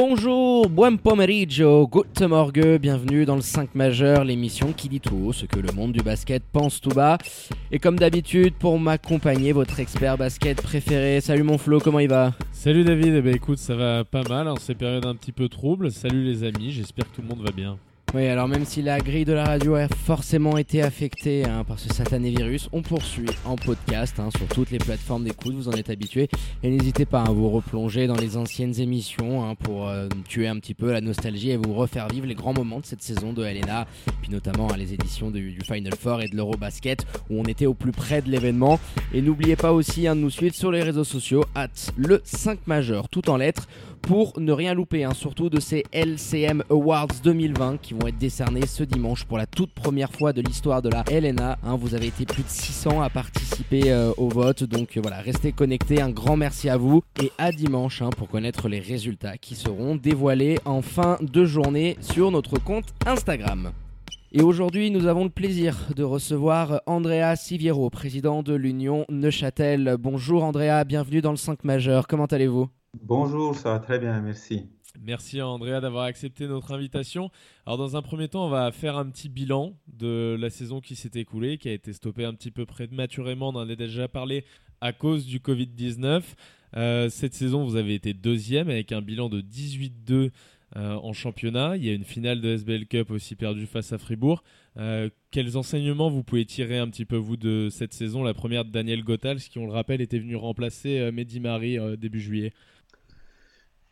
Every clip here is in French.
Bonjour, buon pomeriggio, good morgue, bienvenue dans le 5 majeur, l'émission qui dit tout haut ce que le monde du basket pense tout bas. Et comme d'habitude, pour m'accompagner, votre expert basket préféré. Salut mon Flo, comment il va? Salut David, eh ben écoute, ça va pas mal en ces périodes un petit peu troubles. Salut les amis, j'espère que tout le monde va bien. Oui, alors même si la grille de la radio a forcément été affectée hein, par ce satané virus, on poursuit en podcast hein, sur toutes les plateformes d'écoute, vous en êtes habitués. Et n'hésitez pas à vous replonger dans les anciennes émissions hein, pour euh, tuer un petit peu la nostalgie et vous refaire vivre les grands moments de cette saison de Helena, puis notamment les éditions du, du Final Four et de l'Eurobasket où on était au plus près de l'événement. Et n'oubliez pas aussi de nous suivre sur les réseaux sociaux, at le 5 majeur, tout en lettres pour ne rien louper, hein, surtout de ces LCM Awards 2020 qui vont être décernés ce dimanche pour la toute première fois de l'histoire de la LNA. Hein. vous avez été plus de 600 à participer euh, au vote, donc euh, voilà, restez connectés. Un grand merci à vous et à dimanche hein, pour connaître les résultats qui seront dévoilés en fin de journée sur notre compte Instagram. Et aujourd'hui, nous avons le plaisir de recevoir Andrea Siviero, président de l'Union Neuchâtel. Bonjour Andrea, bienvenue dans le 5 majeur. Comment allez-vous? Bonjour, ça va très bien, merci. Merci à Andrea d'avoir accepté notre invitation. Alors dans un premier temps, on va faire un petit bilan de la saison qui s'est écoulée, qui a été stoppée un petit peu prématurément, on en a déjà parlé à cause du Covid-19. Euh, cette saison, vous avez été deuxième avec un bilan de 18-2 euh, en championnat. Il y a une finale de SBL Cup aussi perdue face à Fribourg. Euh, quels enseignements vous pouvez tirer un petit peu vous de cette saison? La première de Daniel Gothals, qui on le rappelle était venu remplacer Mehdi Marie début juillet.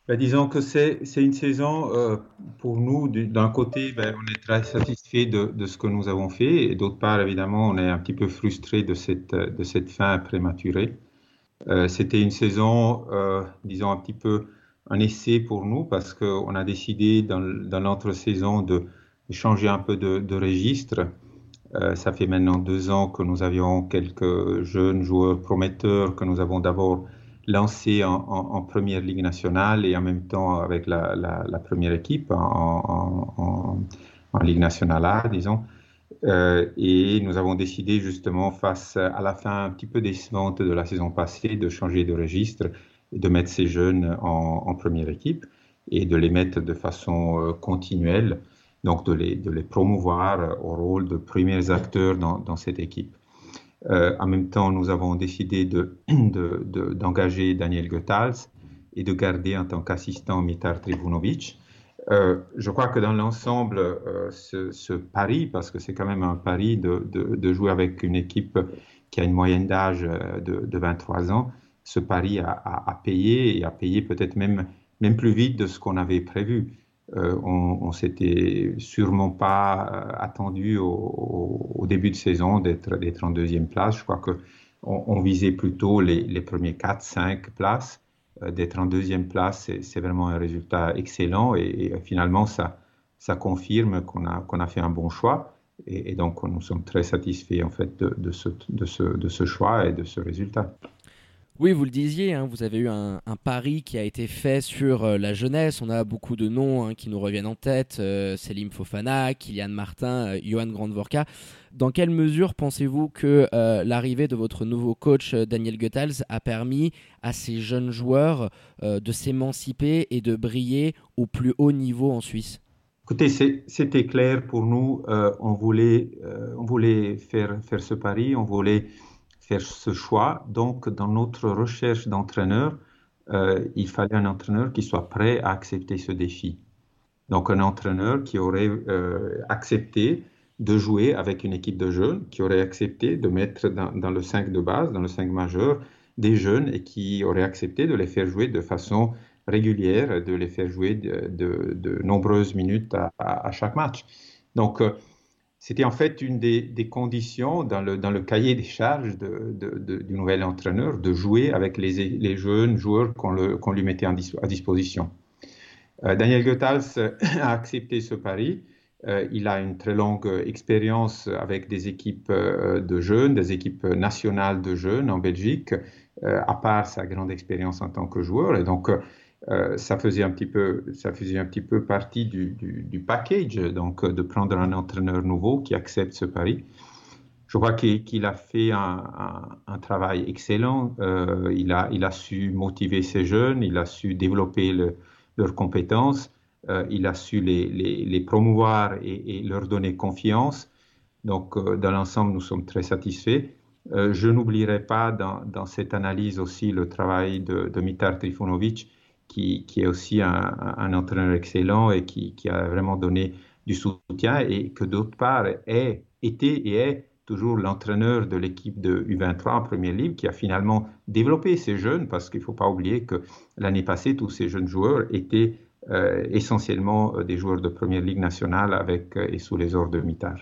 Ben, disons que c'est une saison euh, pour nous, d'un côté, ben, on est très satisfait de, de, ce que nous avons fait, et d'autre part, évidemment, on est un petit peu frustré de cette, de cette fin prématurée. Euh, C'était une saison, euh, disons, un petit peu un essai pour nous, parce qu'on a décidé dans, dans l'entre-saison de, changer un peu de, registre. Ça fait maintenant deux ans que nous avions quelques jeunes joueurs prometteurs que nous avons d'abord lancé en, première ligue nationale et en même temps avec la, première équipe en, ligue nationale A, disons. Euh, et nous avons décidé justement face à la fin un petit peu décevante de la saison passée de changer de registre et de mettre ces jeunes en, première équipe et de les mettre de façon euh, continuelle, donc de les, de les promouvoir au rôle de premiers acteurs dans cette équipe. Euh, en même temps, nous avons décidé d'engager de, de, Daniel Goethals et de garder en tant qu'assistant Mitar Trivunovic. Euh, je crois que dans l'ensemble, euh, ce, pari, parce que c'est quand même un pari de, jouer avec une équipe qui a une moyenne d'âge de, 23 ans, ce pari a, a, a payé et a payé peut-être même, même plus vite de ce qu'on avait prévu. Euh, on, on s'était sûrement pas euh, attendu au, début de saison d'être en deuxième place. Je crois que on, visait plutôt les, les premiers 4, 5 places. Euh, d'être en deuxième place, c'est vraiment un résultat excellent et, finalement ça confirme qu'on a fait un bon choix. Et, donc nous sommes très satisfaits en fait de ce choix et de ce résultat. Oui, vous le disiez, hein, vous avez eu un, pari qui a été fait sur euh, la jeunesse. On a beaucoup de noms hein, qui nous reviennent en tête. Euh, Selim Fofana, Kylian Martin, euh, Johan Grandvorka. Dans quelle mesure pensez-vous que l'arrivée de votre nouveau coach Daniel Goethals a permis à ces jeunes joueurs de s'émanciper et de briller au plus haut niveau en Suisse? Écoutez, c'était clair pour nous. on, voulait, on voulait faire, faire ce pari, on voulait faire ce choix. Donc, dans notre recherche d'entraîneur, euh, il fallait un entraîneur qui soit prêt à accepter ce défi. Donc, un entraîneur qui aurait euh, accepté de jouer avec une équipe de jeunes, qui aurait accepté de mettre dans, le 5 de base, dans le 5 majeur, des jeunes et qui aurait accepté de les faire jouer de façon régulière, de les faire jouer de, nombreuses minutes à, à, à, chaque match. Donc, euh, c'était en fait une des, conditions dans le, dans le cahier des charges du nouvel entraîneur de jouer avec les, les jeunes joueurs qu'on qu lui mettait à disposition. Daniel Goethals a accepté ce pari. il a une très longue expérience avec des équipes de jeunes, des équipes nationales de jeunes en Belgique, à part sa grande expérience en tant que joueur. Et donc, euh, ça faisait un petit peu, ça faisait un petit peu partie du, package, donc de prendre un entraîneur nouveau qui accepte ce pari. Je crois qu'il a fait un, travail excellent. Euh, il, a, su motiver ses jeunes, il a su développer le, leurs compétences, euh, il a su les, promouvoir et, leur donner confiance. Donc, dans l'ensemble, nous sommes très satisfaits. je n'oublierai pas dans, cette analyse aussi le travail de, de Mitar Trifunovic, qui, est aussi un, entraîneur excellent et qui, a vraiment donné du soutien et que d'autre part est, été et est toujours l'entraîneur de l'équipe de U23 en première ligue qui a finalement développé ces jeunes parce qu'il ne faut pas oublier que l'année passée, tous ces jeunes joueurs étaient euh, essentiellement euh, des joueurs de première ligue nationale avec euh, et sous les ordres de Mitar.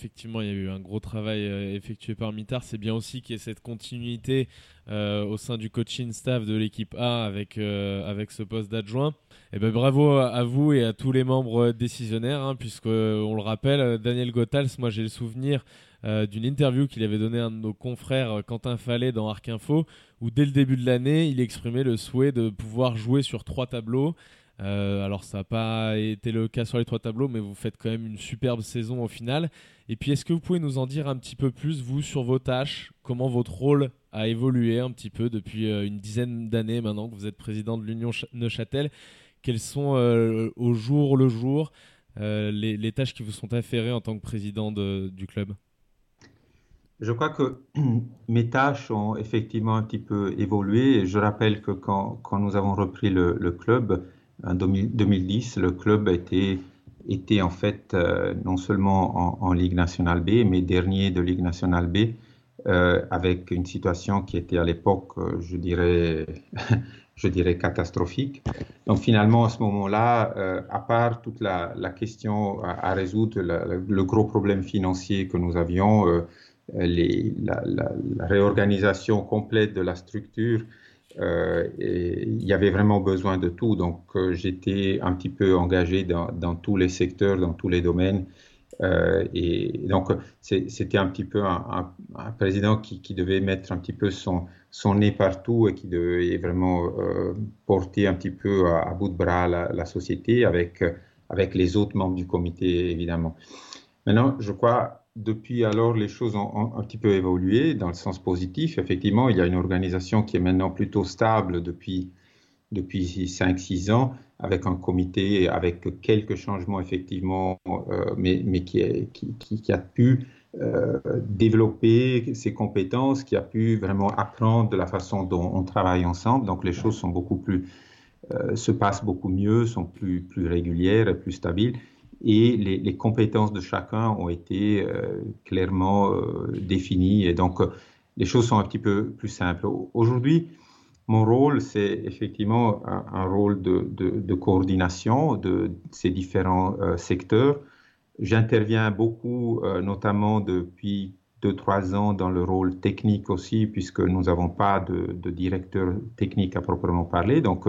Effectivement, il y a eu un gros travail euh, effectué par Mitar. C'est bien aussi qu'il y ait cette continuité euh, au sein du coaching staff de l'équipe A avec, euh, avec ce poste d'adjoint. Et eh ben, bravo à vous et à tous les membres décisionnaires, hein, puisque on le rappelle, Daniel Gothals, moi j'ai le souvenir d'une interview qu'il avait donnée à un de nos confrères, Quentin Fallet, dans Arc Info, où dès le début de l'année, il exprimait le souhait de pouvoir jouer sur trois tableaux. alors ça n'a pas été le cas sur les trois tableaux, mais vous faites quand même une superbe saison au final. Et puis, est-ce que vous pouvez nous en dire un petit peu plus, vous, sur vos tâches, comment votre rôle a évolué un petit peu depuis euh, une dizaine d'années maintenant que vous êtes président de l'Union Neuchâtel Quelles sont euh, au jour le jour euh, les, tâches qui vous sont affairées en tant que président du club? Je crois que mes tâches ont effectivement un petit peu évolué. Je rappelle que quand, nous avons repris le, le club en 2010, le club été était en fait euh, non seulement en, Ligue nationale B, mais dernier de Ligue nationale B, euh, avec une situation qui était à l'époque, euh, je dirais, je dirais catastrophique. Donc finalement, à ce moment-là, à part toute la, question à, résoudre, le gros problème financier que nous avions, la, réorganisation complète de la structure, euh, il y avait vraiment besoin de tout. Donc, euh, j'étais un petit peu engagé dans, tous les secteurs, dans tous les domaines. Euh, et donc, c'était un petit peu un, président qui, devait mettre un petit peu son, nez partout et qui devait vraiment porter un petit peu à, bout de bras la, la, société avec, avec les autres membres du comité, évidemment. Maintenant, je crois depuis alors, les choses ont, un petit peu évolué dans le sens positif. Effectivement, il y a une organisation qui est maintenant plutôt stable depuis, depuis 5-6 ans, avec un comité, avec quelques changements effectivement, euh, mais, mais qui, qui, qui, a pu euh, développer ses compétences, qui a pu vraiment apprendre de la façon dont on travaille ensemble. Donc les choses sont beaucoup plus, euh, se passent beaucoup mieux, sont plus, plus régulières et plus stabiles et les, compétences de chacun ont été euh, clairement euh, définies et donc euh, les choses sont un petit peu plus simples. Aujourd'hui, mon rôle, c'est effectivement un, rôle de, coordination de ces différents secteurs. J'interviens beaucoup, notamment depuis deux, trois ans, dans le rôle technique aussi, puisque nous n'avons pas de, directeur technique à proprement parler. Donc,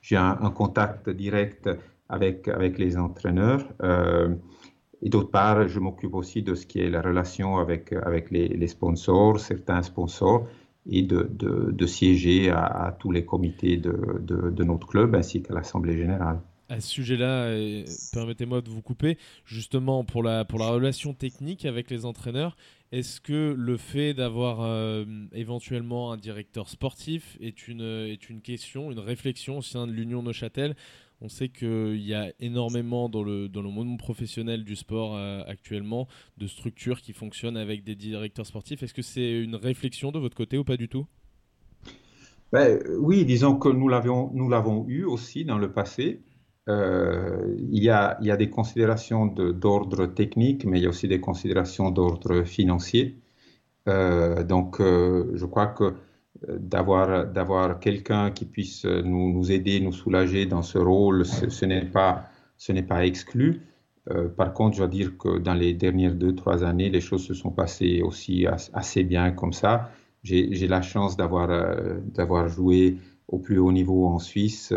j'ai un, contact direct avec, avec les entraîneurs. Euh, et d'autre part, je m'occupe aussi de ce qui est la relation avec, avec les, sponsors, certains sponsors, et de, de, siéger à, tous les comités de, de notre club ainsi qu'à l'Assemblée générale. À ce sujet-là, permettez-moi de vous couper, justement pour la, pour la relation technique avec les entraîneurs, est-ce que le fait d'avoir euh, éventuellement un directeur sportif est une, est une question, une réflexion au sein de l'Union Neuchâtel on sait qu'il y a énormément dans le, dans le monde professionnel du sport euh, actuellement de structures qui fonctionnent avec des directeurs sportifs. Est-ce que c'est une réflexion de votre côté ou pas du tout? Ben, Oui, disons que nous l'avons, eu aussi dans le passé. Euh, il, y a, il y a des considérations d'ordre technique, mais il y a aussi des considérations d'ordre financier. Euh, donc, je crois que d'avoir d'avoir quelqu'un qui puisse nous, nous, aider, nous soulager dans ce rôle, ce, n'est pas ce n'est pas exclu. Euh, par contre, je dois dire que dans les dernières deux trois années, les choses se sont passées aussi assez bien comme ça. J'ai la chance d'avoir euh, d'avoir joué au plus haut niveau en Suisse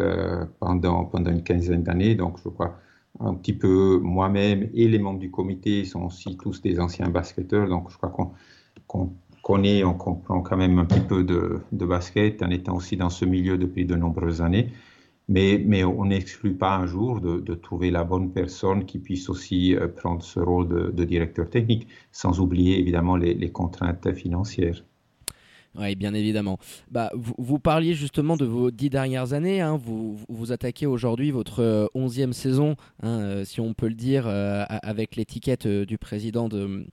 pendant, pendant une quinzaine d'années. Donc, je crois un petit peu moi-même et les membres du comité sont aussi tous des anciens basketteurs. Donc, je crois qu'on connaît, on comprend quand même un petit peu de, de basket en étant aussi dans ce milieu depuis de nombreuses années. Mais, mais on n'exclut pas un jour de, de, trouver la bonne personne qui puisse aussi euh, prendre ce rôle de, de directeur technique, sans oublier évidemment les, les contraintes financières. Oui, bien évidemment. Bah, vous, parliez justement de vos dix dernières années. Hein. Vous, vous attaquez aujourd'hui votre euh, onzième saison, hein, euh, si on peut le dire, avec l'étiquette du président de,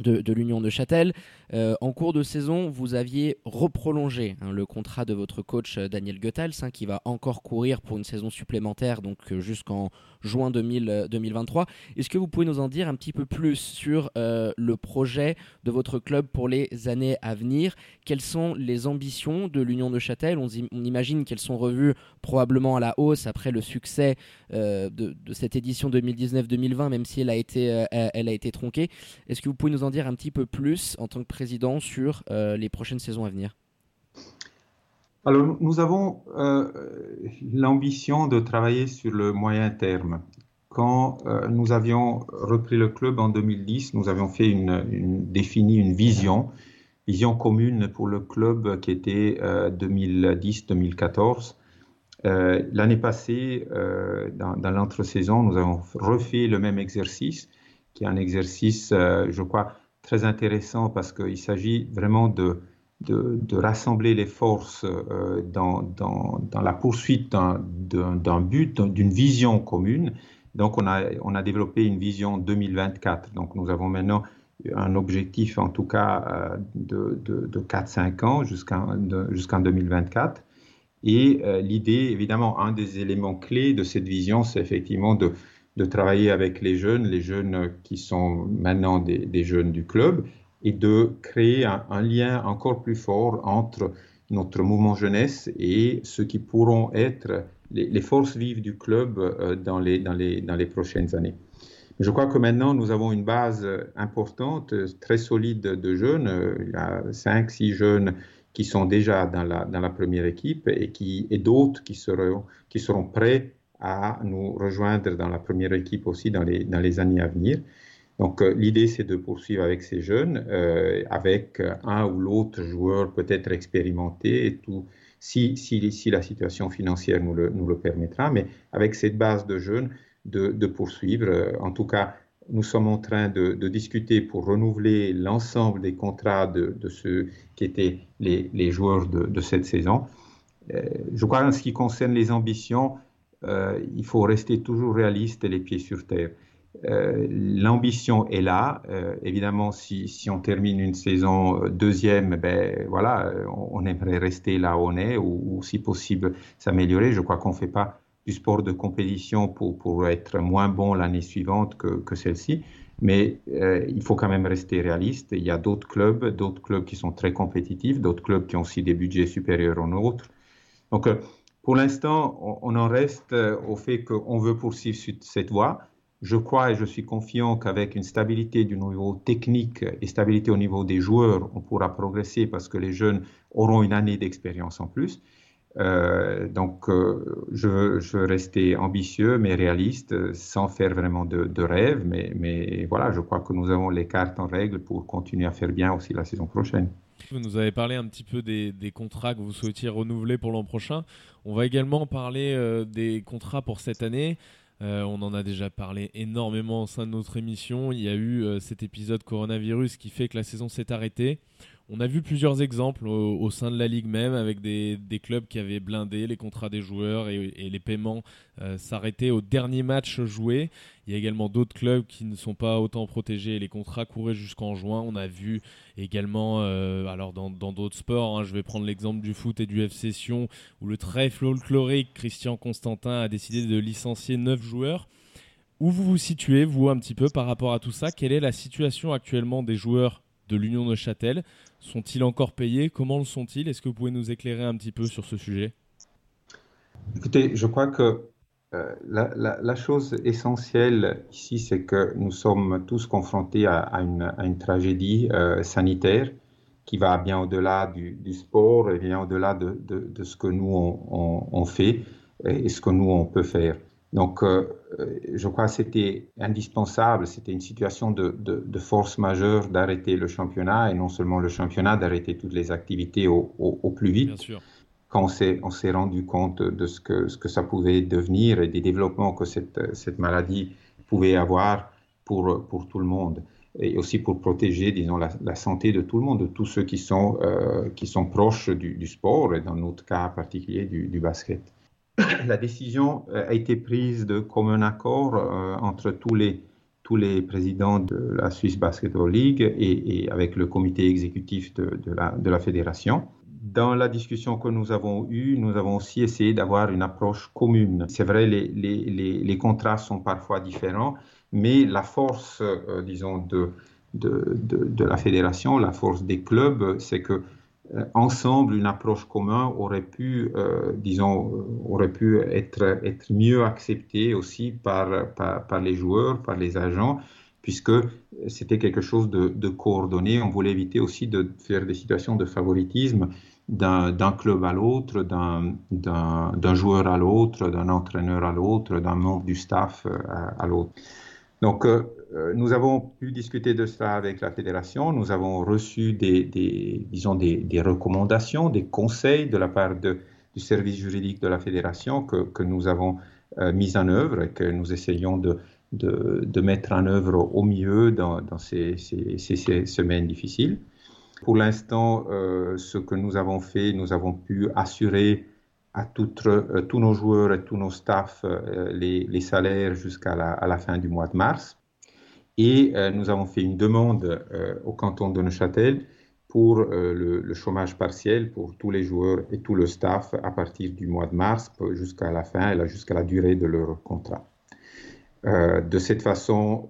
de, l'Union de Châtel. Euh, en cours de saison, vous aviez reprolongé hein, le contrat de votre coach euh, Daniel Goethals, hein, qui va encore courir pour une saison supplémentaire, donc euh, jusqu'en juin 2000, 2023. Est-ce que vous pouvez nous en dire un petit peu plus sur le projet de votre club pour les années à venir? Quelles sont les ambitions de l'Union de Châtel? On, imagine qu'elles sont revues probablement à la hausse après le succès de, cette édition 2019-2020, même si elle a été, elle a été tronquée. Est-ce que vous pouvez nous en dire un petit peu plus en tant que président sur euh, les prochaines saisons à venir? Alors, nous avons euh, l'ambition de travailler sur le moyen terme. Quand euh, nous avions repris le club en 2010, nous avions fait une, une défini une vision, vision commune pour le club qui était euh, 2010-2014. L'année passée, dans, dans l'entre-saison, nous avons refait le même exercice, qui est un exercice, je crois, très intéressant parce qu'il s'agit vraiment de, de, rassembler les forces euh, dans, dans, la poursuite d'un but, d'une vision commune. Donc, on a, on a développé une vision 2024. Donc, nous avons maintenant un objectif, en tout cas, euh, de, de, de 4-5 ans jusqu'en jusqu 2024. Et euh, l'idée, évidemment, un des éléments clés de cette vision, c'est effectivement de, de travailler avec les jeunes, les jeunes qui sont maintenant des, jeunes du club, et de créer un, lien encore plus fort entre notre mouvement jeunesse et ceux qui pourront être les, forces vives du club euh, dans, les, dans, les, dans les prochaines années. Je crois que maintenant, nous avons une base importante, très solide de jeunes. Il y a 5, 6 jeunes qui sont déjà dans la, dans la première équipe et, et d'autres qui seront, qui seront prêts à nous rejoindre dans la première équipe aussi dans les, dans les années à venir. Donc euh, l'idée, c'est de poursuivre avec ces jeunes, euh, avec un ou l'autre joueur peut-être expérimenté et tout, si, si, si, la situation financière nous le, nous le, permettra, mais avec cette base de jeunes, de, de poursuivre. En tout cas, nous sommes en train de, de discuter pour renouveler l'ensemble des contrats de, de, ceux qui étaient les, les joueurs de, cette saison. Euh, je crois en ce qui concerne les ambitions, euh, il faut rester toujours réaliste et les pieds sur terre. Euh, L'ambition est là. Euh, évidemment, si, on termine une saison deuxième, ben voilà, on, aimerait rester là où on est ou, si possible s'améliorer. Je crois qu'on ne fait pas du sport de compétition pour, être moins bon l'année suivante que, celle-ci. Mais euh, il faut quand même rester réaliste. Il y a d'autres clubs, d'autres clubs qui sont très compétitifs, d'autres clubs qui ont aussi des budgets supérieurs aux nôtres. Donc, pour l'instant, on en reste au fait qu'on veut poursuivre cette voie. Je crois et je suis confiant qu'avec une stabilité du niveau technique et stabilité au niveau des joueurs, on pourra progresser parce que les jeunes auront une année d'expérience en plus. Euh, donc, euh, je, veux, rester ambitieux mais réaliste, sans faire vraiment de. Mais, mais, voilà, je crois que nous avons les cartes en règle pour continuer à faire bien aussi la saison prochaine. Vous nous avez parlé un petit peu des, contrats que vous souhaitiez renouveler pour l'an prochain. On va également parler euh, des contrats pour cette année. Euh, on en a déjà parlé énormément au sein de notre émission. Il y a eu euh, cet épisode coronavirus qui fait que la saison s'est arrêtée. On a vu plusieurs exemples au, sein de la ligue même avec des, clubs qui avaient blindé les contrats des joueurs et, et les paiements euh, s'arrêtaient au dernier match joué. Il y a également d'autres clubs qui ne sont pas autant protégés. Les contrats couraient jusqu'en juin. On a vu également, euh, alors dans d'autres sports, hein, je vais prendre l'exemple du foot et du FC Sion, où le très folklorique Christian Constantin a décidé de licencier 9 joueurs. Où vous vous situez, vous, un petit peu par rapport à tout ça? Quelle est la situation actuellement des joueurs de l'Union de Châtel Sont-ils encore payés? Comment le sont-ils? Est-ce que vous pouvez nous éclairer un petit peu sur ce sujet? Écoutez, je crois que euh, la, chose essentielle ici, c'est que nous sommes tous confrontés à, une, tragédie euh, sanitaire qui va bien au-delà du, sport et bien au-delà de, de, ce que nous on, fait et ce que nous on peut faire. Donc, euh, je crois que c'était indispensable, c'était une situation de, de, force majeure d'arrêter le championnat et non seulement le championnat, d'arrêter toutes les activités au, au, plus vite. Bien sûr. Quand on s'est rendu compte de ce que, ce que ça pouvait devenir et des développements que cette, cette maladie pouvait avoir pour, pour tout le monde et aussi pour protéger, disons, la, santé de tout le monde, de tous ceux qui sont, euh, qui sont proches du, sport, et dans notre cas particulier du, basket. La décision euh, a été prise de commun accord euh, entre tous les, tous les présidents de la Swiss Basketball League et, avec le comité exécutif de, la, de la fédération. Dans la discussion que nous avons eue, nous avons aussi essayé d'avoir une approche commune. C'est vrai, les, les, les, contrats sont parfois différents, mais la force, euh, disons, de, de, de, la fédération, la force des clubs, c'est que ensemble, une approche commune aurait pu, euh, disons, aurait pu être, être mieux acceptée aussi par, par, les joueurs, par les agents, puisque c'était quelque chose de, coordonné. On voulait éviter aussi de faire des situations de favoritisme d'un club à l'autre, d'un joueur à l'autre, d'un entraîneur à l'autre, d'un membre du staff à l'autre. Donc, euh, euh, nous avons pu discuter de cela avec la fédération. Nous avons reçu des, disons des, recommandations, des conseils de la part du service juridique de la fédération que, nous avons euh, mis en œuvre et que nous essayons de, mettre en œuvre au mieux dans, ces, semaines difficiles. Pour l'instant, ce que nous avons fait, nous avons pu assurer à euh, tous nos joueurs et tous nos staffs euh, les, salaires jusqu'à la, fin du mois de mars. Et euh, nous avons fait une demande au canton de Neuchâtel pour le, chômage partiel pour tous les joueurs et tout le staff à partir du mois de mars jusqu'à la fin, jusqu'à la durée de leur contrat. de cette façon,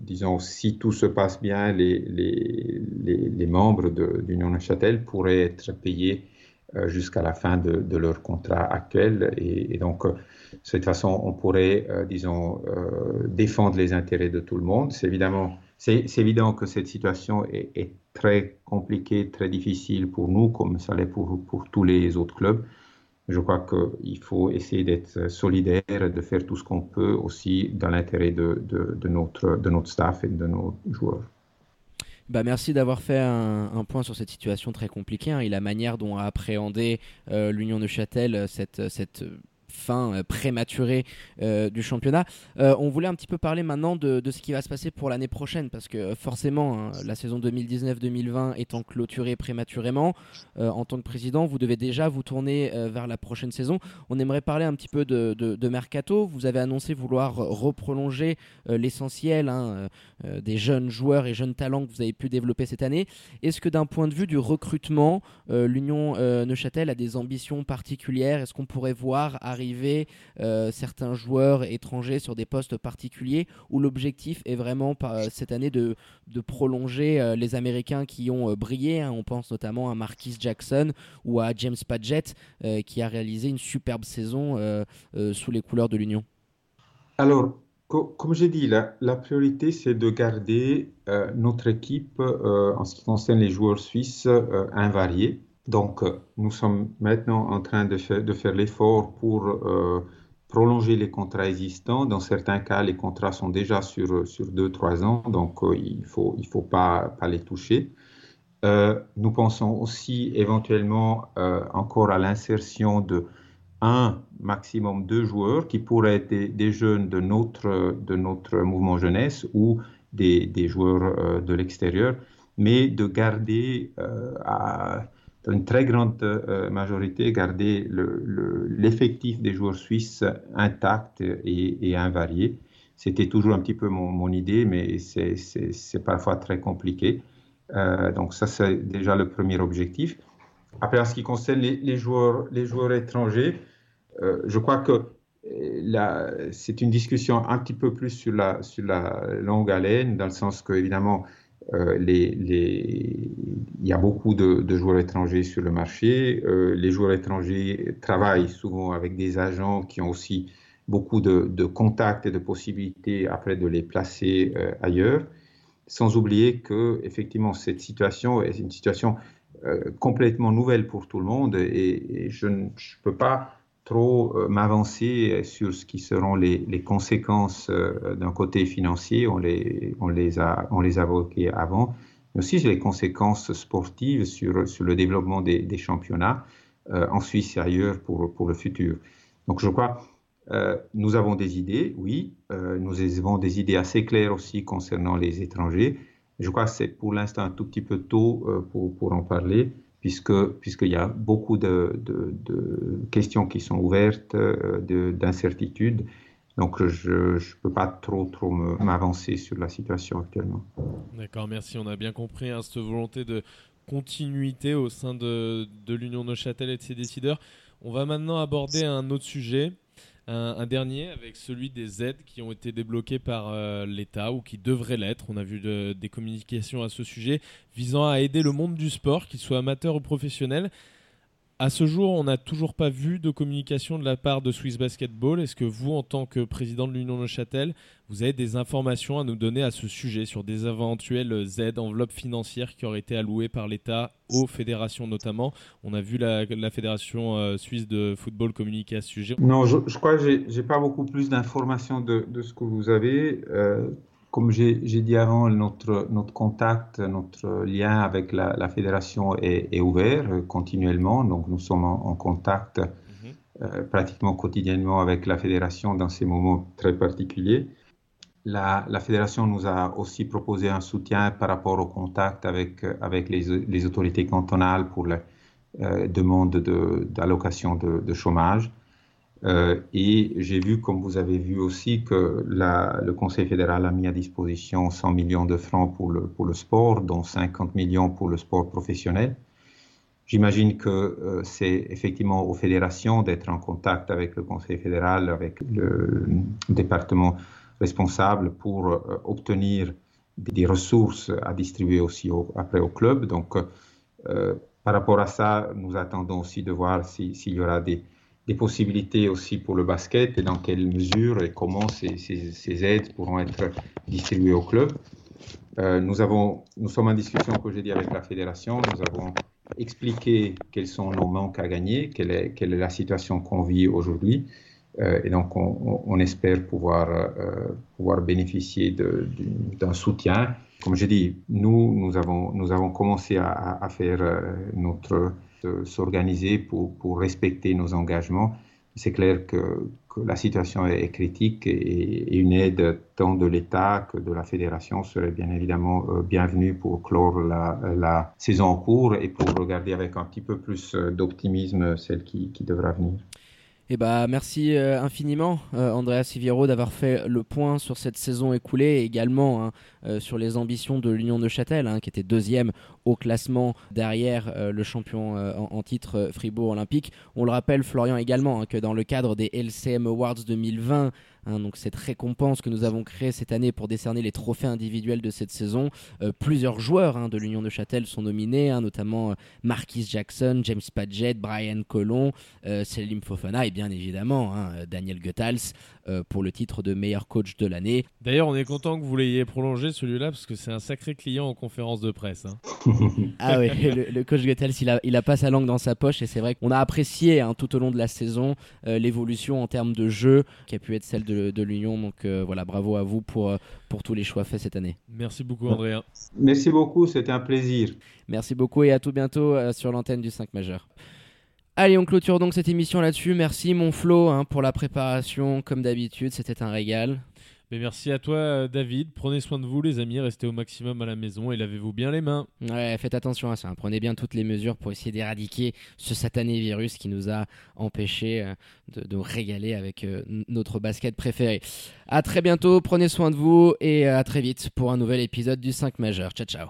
disons, si tout se passe bien, les, membres d'Union Neuchâtel pourraient être payés euh, jusqu'à la fin de, leur contrat actuel. Et, donc, euh, de cette façon, on pourrait, euh, disons, défendre les intérêts de tout le monde. C'est évidemment, c'est évident que cette situation est, très compliquée, très difficile pour nous, comme ça l'est pour, pour tous les autres clubs. Je crois qu'il faut essayer d'être solidaire, de faire tout ce qu'on peut aussi dans l'intérêt de, de, de, notre, de notre staff et de nos joueurs. Bah, merci d'avoir fait un, point sur cette situation très compliquée hein, et la manière dont a appréhendé euh, l'Union de Châtel cette, cette fin euh, prématurée euh, du championnat. Euh, on voulait un petit peu parler maintenant de, ce qui va se passer pour l'année prochaine, parce que forcément, hein, la saison 2019-2020 étant clôturée prématurément, en tant que président, vous devez déjà vous tourner vers la prochaine saison. On aimerait parler un petit peu de, Mercato. Vous avez annoncé vouloir reprolonger l'essentiel hein, des jeunes joueurs et jeunes talents que vous avez pu développer cette année. Est-ce que d'un point de vue du recrutement, l'Union Neuchâtel a des ambitions particulières? Est-ce qu'on pourrait voir arriver euh, certains joueurs étrangers sur des postes particuliers où l'objectif est vraiment euh, cette année de, prolonger euh, les Américains qui ont brillé. Hein. On pense notamment à Marquis Jackson ou à James Padgett qui a réalisé une superbe saison sous les couleurs de l'Union. Alors, comme j'ai dit, la, priorité, c'est de garder notre équipe, en ce qui concerne les joueurs suisses, invariés. Donc, euh, nous sommes maintenant en train de, faire, de faire l'effort pour euh, prolonger les contrats existants. Dans certains cas, les contrats sont déjà sur, sur 2-3 ans, donc euh, il ne faut, il faut pas, pas les toucher. nous pensons aussi éventuellement encore à l'insertion de un maximum deux joueurs qui pourraient être des, jeunes de notre, de notre mouvement jeunesse ou des, des joueurs de l'extérieur, mais de garder à une très grande euh, majorité garder l'effectif des joueurs suisses intact et, invarié. C'était toujours un petit peu mon, idée, mais c'est parfois très compliqué. Euh, donc ça, c'est déjà le premier objectif. Après, en ce qui concerne les, joueurs, étrangers, euh, je crois que c'est une discussion un petit peu plus sur la, sur la longue haleine, dans le sens que, évidemment, euh, il y a beaucoup de, joueurs étrangers sur le marché. Euh, les joueurs étrangers travaillent souvent avec des agents qui ont aussi beaucoup de, contacts et de possibilités après de les placer euh, ailleurs. sans oublier que effectivement cette situation est une situation complètement nouvelle pour tout le monde et, je ne peux pas trop euh, m'avancer sur ce qui seront les, conséquences euh, d'un côté financier, on les, on les a, on les a évoquées avant, mais aussi les conséquences sportives sur, sur le développement des, championnats en Suisse et ailleurs pour, pour le futur. Donc je crois euh, nous avons des idées, oui. Euh, nous avons des idées assez claires aussi concernant les étrangers. Je crois que c'est pour l'instant un tout petit peu tôt euh, pour, pour, en parler, puisque puisqu'il y a beaucoup de, de, questions qui sont ouvertes, d'incertitudes. Donc je ne peux pas trop trop m'avancer sur la situation actuellement. D'accord, merci. On a bien compris hein, cette volonté de continuité au sein de, de l'Union Neuchâtel et de ses décideurs. On va maintenant aborder un autre sujet un, dernier avec celui des aides qui ont été débloquées par euh, l'État ou qui devraient l'être. On a vu des communications à ce sujet visant à aider le monde du sport, qu'il soit amateur ou professionnel. À ce jour, on n'a toujours pas vu de communication de la part de Swiss Basketball. Est-ce que vous, en tant que président de l'Union Neuchâtel, vous avez des informations à nous donner à ce sujet sur des éventuelles aides, enveloppes financières qui auraient été allouées par l'État aux fédérations notamment? On a vu la, Fédération euh, suisse de football communiquer à ce sujet. Non, je, crois que j'ai pas beaucoup plus d'informations de, ce que vous avez. Euh, comme j'ai dit avant, notre, notre contact, notre lien avec la, fédération est, ouvert euh, continuellement. Donc, nous sommes en, contact mhm. euh, pratiquement quotidiennement avec la fédération dans ces moments très particuliers. La, fédération nous a aussi proposé un soutien par rapport au contact avec, avec les, autorités cantonales pour la euh, demande d'allocation de, de, chômage. Euh, et j'ai vu, comme vous avez vu aussi, que le Conseil fédéral a mis à disposition 100 millions de francs pour le, pour le sport, dont 50 millions pour le sport professionnel. J'imagine que euh, c'est effectivement aux fédérations d'être en contact avec le Conseil fédéral, avec le département responsable pour euh, obtenir des ressources à distribuer aussi après au club. Donc, par rapport à ça, nous attendons aussi de voir s'il y aura des, des possibilités aussi pour le basket et dans quelle mesure et comment ces, ces, aides pourront être distribuées au club. Euh, nous, avons, nous sommes en discussion, comme j'ai dit, avec la fédération. Nous avons expliqué quels sont nos manques à gagner, quelle est, quelle est la situation qu'on vit aujourd'hui. Euh, et donc, on, on, espère pouvoir, euh, pouvoir bénéficier d'un soutien. Comme j'ai dit, nous, nous avons, nous avons commencé à, à faire notre s'organiser pour, pour, respecter nos engagements. C'est clair que, que, la situation est critique et, une aide tant de l'État que de la Fédération serait bien évidemment euh, bienvenue pour clore la, la, saison en cours et pour regarder avec un petit peu plus d'optimisme celle qui, qui devra venir. Eh bah, merci euh, infiniment, euh, Andrea Siviero, d'avoir fait le point sur cette saison écoulée également hein, euh, sur les ambitions de l'Union de Châtel, hein, qui était deuxième au classement derrière le champion en, titre Fribourg Olympique. On le rappelle, Florian, également, hein, que dans le cadre des LCM Awards 2020, Hein, donc cette récompense que nous avons créée cette année pour décerner les trophées individuels de cette saison. Euh, plusieurs joueurs hein, de l'Union de Châtel sont nominés, hein, notamment euh, Marquis Jackson, James Padgett, Brian Colon, euh, Selim Fofana et bien évidemment Daniel Goethals pour le titre de meilleur coach de l'année. D'ailleurs, on est content que vous l'ayez prolongé celui-là parce que c'est un sacré client en conférence de presse. ah oui, le, coach Goethals, il a, il a pas sa langue dans sa poche et c'est vrai qu'on a apprécié tout au long de la saison l'évolution en termes de jeu qui a pu être celle de de, l'Union. Donc euh, voilà, bravo à vous pour, euh, pour tous les choix faits cette année. Merci beaucoup, Andrea. Merci beaucoup, c'était un plaisir. Merci beaucoup et à tout bientôt euh, sur l'antenne du 5 majeur. Allez, on clôture donc cette émission là-dessus. Merci mon Flo hein, pour la préparation, comme d'habitude, c'était un régal merci à toi, David. Prenez soin de vous, les amis. Restez au maximum à la maison et lavez-vous bien les mains. Ouais, faites attention à ça. Prenez bien toutes les mesures pour essayer d'éradiquer ce satané virus qui nous a empêché euh, de, nous régaler avec euh, notre basket préféré. À très bientôt. Prenez soin de vous et euh, à très vite pour un nouvel épisode du 5 majeur. Ciao, ciao.